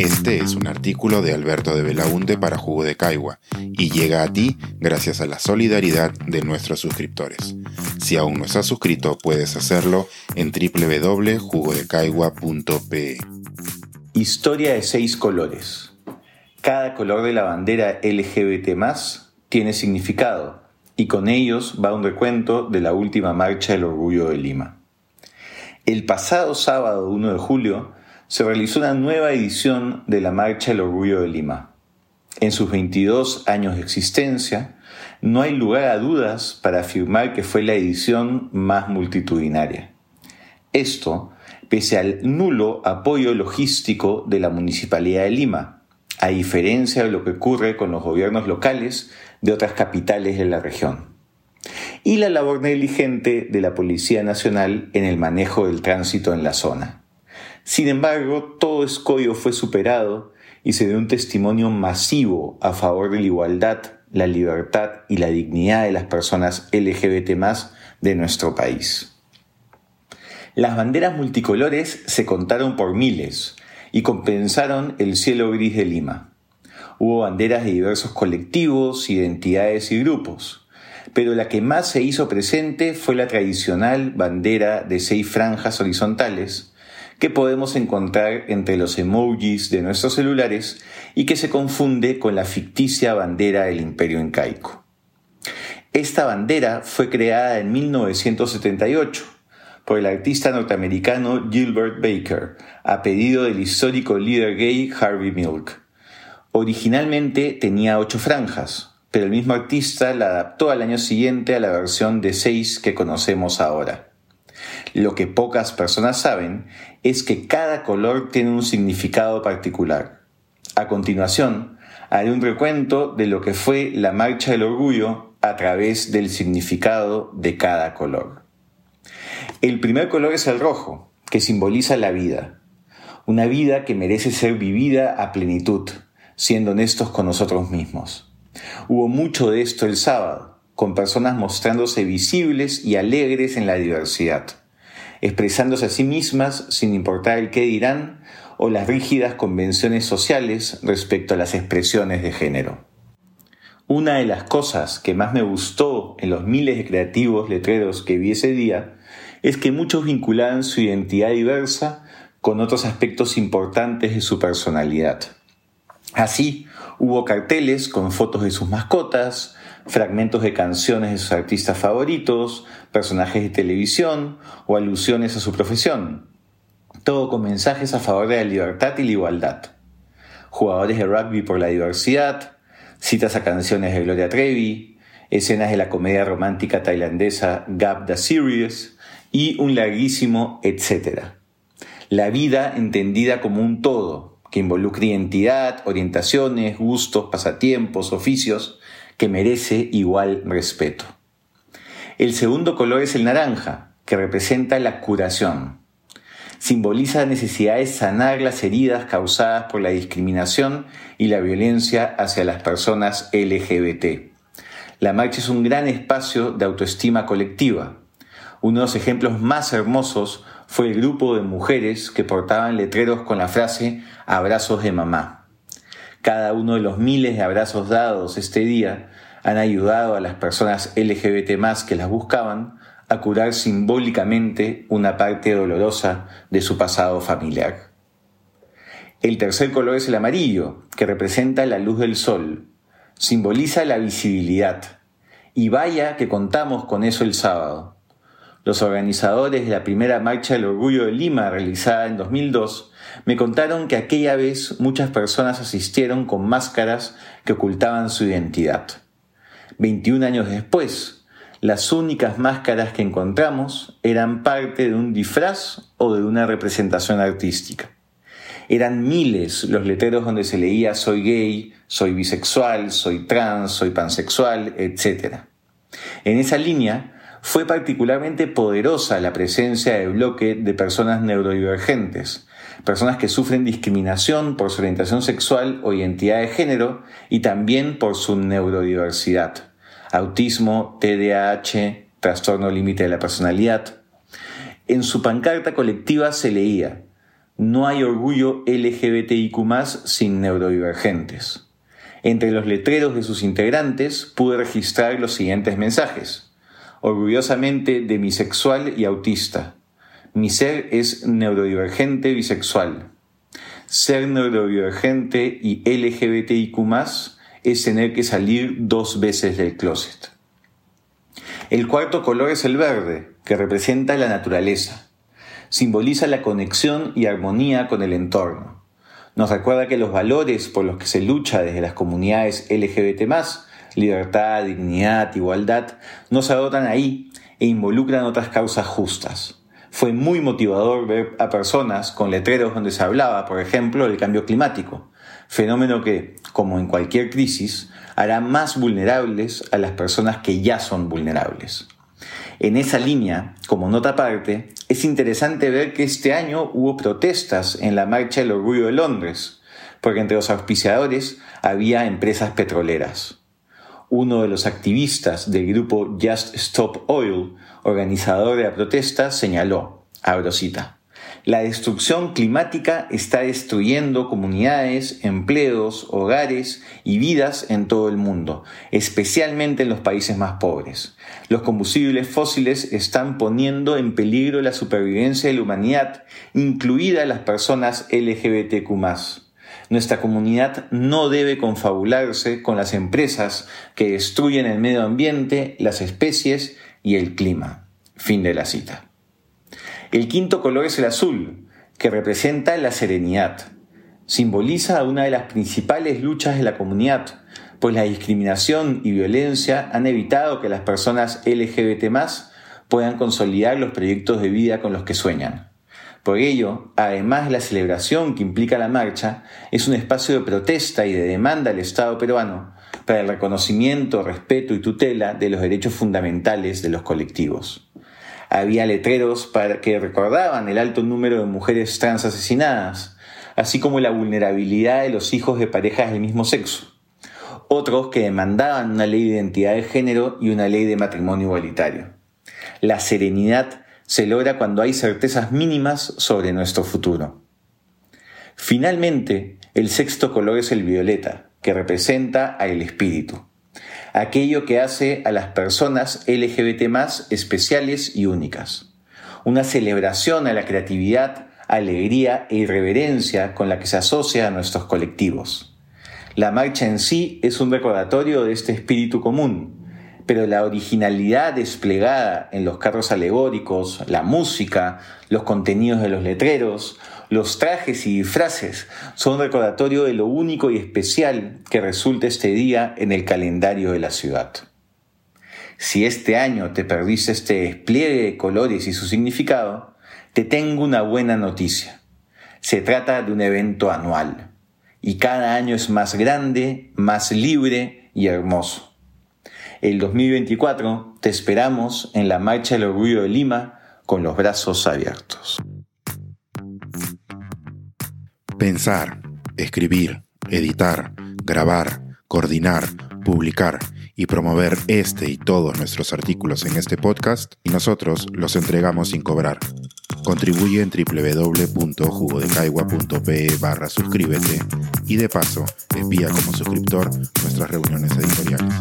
Este es un artículo de Alberto de Belaunte para Jugo de Caigua y llega a ti gracias a la solidaridad de nuestros suscriptores. Si aún no estás suscrito, puedes hacerlo en www.jugodecaigua.pe. Historia de seis colores. Cada color de la bandera LGBT tiene significado y con ellos va un recuento de la última marcha del orgullo de Lima. El pasado sábado 1 de julio se realizó una nueva edición de la Marcha del Orgullo de Lima. En sus 22 años de existencia, no hay lugar a dudas para afirmar que fue la edición más multitudinaria. Esto pese al nulo apoyo logístico de la Municipalidad de Lima, a diferencia de lo que ocurre con los gobiernos locales de otras capitales de la región. Y la labor negligente de la Policía Nacional en el manejo del tránsito en la zona. Sin embargo, todo escollo fue superado y se dio un testimonio masivo a favor de la igualdad, la libertad y la dignidad de las personas LGBT de nuestro país. Las banderas multicolores se contaron por miles y compensaron el cielo gris de Lima. Hubo banderas de diversos colectivos, identidades y grupos, pero la que más se hizo presente fue la tradicional bandera de seis franjas horizontales, que podemos encontrar entre los emojis de nuestros celulares y que se confunde con la ficticia bandera del imperio incaico. Esta bandera fue creada en 1978 por el artista norteamericano Gilbert Baker, a pedido del histórico líder gay Harvey Milk. Originalmente tenía ocho franjas, pero el mismo artista la adaptó al año siguiente a la versión de seis que conocemos ahora. Lo que pocas personas saben es que cada color tiene un significado particular. A continuación, haré un recuento de lo que fue la Marcha del Orgullo a través del significado de cada color. El primer color es el rojo, que simboliza la vida. Una vida que merece ser vivida a plenitud, siendo honestos con nosotros mismos. Hubo mucho de esto el sábado, con personas mostrándose visibles y alegres en la diversidad expresándose a sí mismas sin importar el qué dirán o las rígidas convenciones sociales respecto a las expresiones de género. Una de las cosas que más me gustó en los miles de creativos letreros que vi ese día es que muchos vinculaban su identidad diversa con otros aspectos importantes de su personalidad. Así, hubo carteles con fotos de sus mascotas, fragmentos de canciones de sus artistas favoritos, personajes de televisión o alusiones a su profesión. Todo con mensajes a favor de la libertad y la igualdad. Jugadores de rugby por la diversidad, citas a canciones de Gloria Trevi, escenas de la comedia romántica tailandesa Gap the Series y un larguísimo etcétera. La vida entendida como un todo, que involucra identidad, orientaciones, gustos, pasatiempos, oficios, que merece igual respeto. El segundo color es el naranja, que representa la curación. Simboliza la necesidad de sanar las heridas causadas por la discriminación y la violencia hacia las personas LGBT. La marcha es un gran espacio de autoestima colectiva. Uno de los ejemplos más hermosos fue el grupo de mujeres que portaban letreros con la frase abrazos de mamá. Cada uno de los miles de abrazos dados este día han ayudado a las personas LGBT más que las buscaban a curar simbólicamente una parte dolorosa de su pasado familiar. El tercer color es el amarillo, que representa la luz del sol. Simboliza la visibilidad. Y vaya que contamos con eso el sábado. Los organizadores de la primera Marcha del Orgullo de Lima, realizada en 2002, me contaron que aquella vez muchas personas asistieron con máscaras que ocultaban su identidad. 21 años después, las únicas máscaras que encontramos eran parte de un disfraz o de una representación artística. Eran miles los letreros donde se leía soy gay, soy bisexual, soy trans, soy pansexual, etc. En esa línea fue particularmente poderosa la presencia de bloque de personas neurodivergentes, personas que sufren discriminación por su orientación sexual o identidad de género y también por su neurodiversidad autismo, TDAH, trastorno límite de la personalidad. En su pancarta colectiva se leía, no hay orgullo LGBTIQ sin neurodivergentes. Entre los letreros de sus integrantes pude registrar los siguientes mensajes. Orgullosamente demisexual y autista. Mi ser es neurodivergente bisexual. Ser neurodivergente y LGBTIQ es tener que salir dos veces del closet. El cuarto color es el verde, que representa la naturaleza. Simboliza la conexión y armonía con el entorno nos recuerda que los valores por los que se lucha desde las comunidades LGBT, libertad, dignidad, igualdad, no se agotan ahí e involucran otras causas justas. Fue muy motivador ver a personas con letreros donde se hablaba, por ejemplo, del cambio climático, fenómeno que, como en cualquier crisis, hará más vulnerables a las personas que ya son vulnerables. En esa línea, como nota aparte, es interesante ver que este año hubo protestas en la Marcha del Orgullo de Londres, porque entre los auspiciadores había empresas petroleras. Uno de los activistas del grupo Just Stop Oil, organizador de la protesta, señaló, abro cita, la destrucción climática está destruyendo comunidades, empleos, hogares y vidas en todo el mundo, especialmente en los países más pobres. Los combustibles fósiles están poniendo en peligro la supervivencia de la humanidad, incluidas las personas LGBTQ. Nuestra comunidad no debe confabularse con las empresas que destruyen el medio ambiente, las especies y el clima. Fin de la cita. El quinto color es el azul, que representa la serenidad. Simboliza una de las principales luchas de la comunidad, pues la discriminación y violencia han evitado que las personas LGBT puedan consolidar los proyectos de vida con los que sueñan. Por ello, además de la celebración que implica la marcha, es un espacio de protesta y de demanda al Estado peruano para el reconocimiento, respeto y tutela de los derechos fundamentales de los colectivos había letreros para que recordaban el alto número de mujeres trans asesinadas, así como la vulnerabilidad de los hijos de parejas del mismo sexo. Otros que demandaban una ley de identidad de género y una ley de matrimonio igualitario. La serenidad se logra cuando hay certezas mínimas sobre nuestro futuro. Finalmente, el sexto color es el violeta, que representa al espíritu aquello que hace a las personas LGBT más especiales y únicas. Una celebración a la creatividad, alegría e irreverencia con la que se asocia a nuestros colectivos. La marcha en sí es un recordatorio de este espíritu común, pero la originalidad desplegada en los carros alegóricos, la música, los contenidos de los letreros, los trajes y disfraces son recordatorio de lo único y especial que resulta este día en el calendario de la ciudad. Si este año te perdiste este despliegue de colores y su significado, te tengo una buena noticia. Se trata de un evento anual y cada año es más grande, más libre y hermoso. El 2024 te esperamos en la Marcha del Orgullo de Lima con los brazos abiertos. Pensar, escribir, editar, grabar, coordinar, publicar y promover este y todos nuestros artículos en este podcast y nosotros los entregamos sin cobrar. Contribuye en www.jugodecaigua.pe barra suscríbete y de paso envía como suscriptor nuestras reuniones editoriales.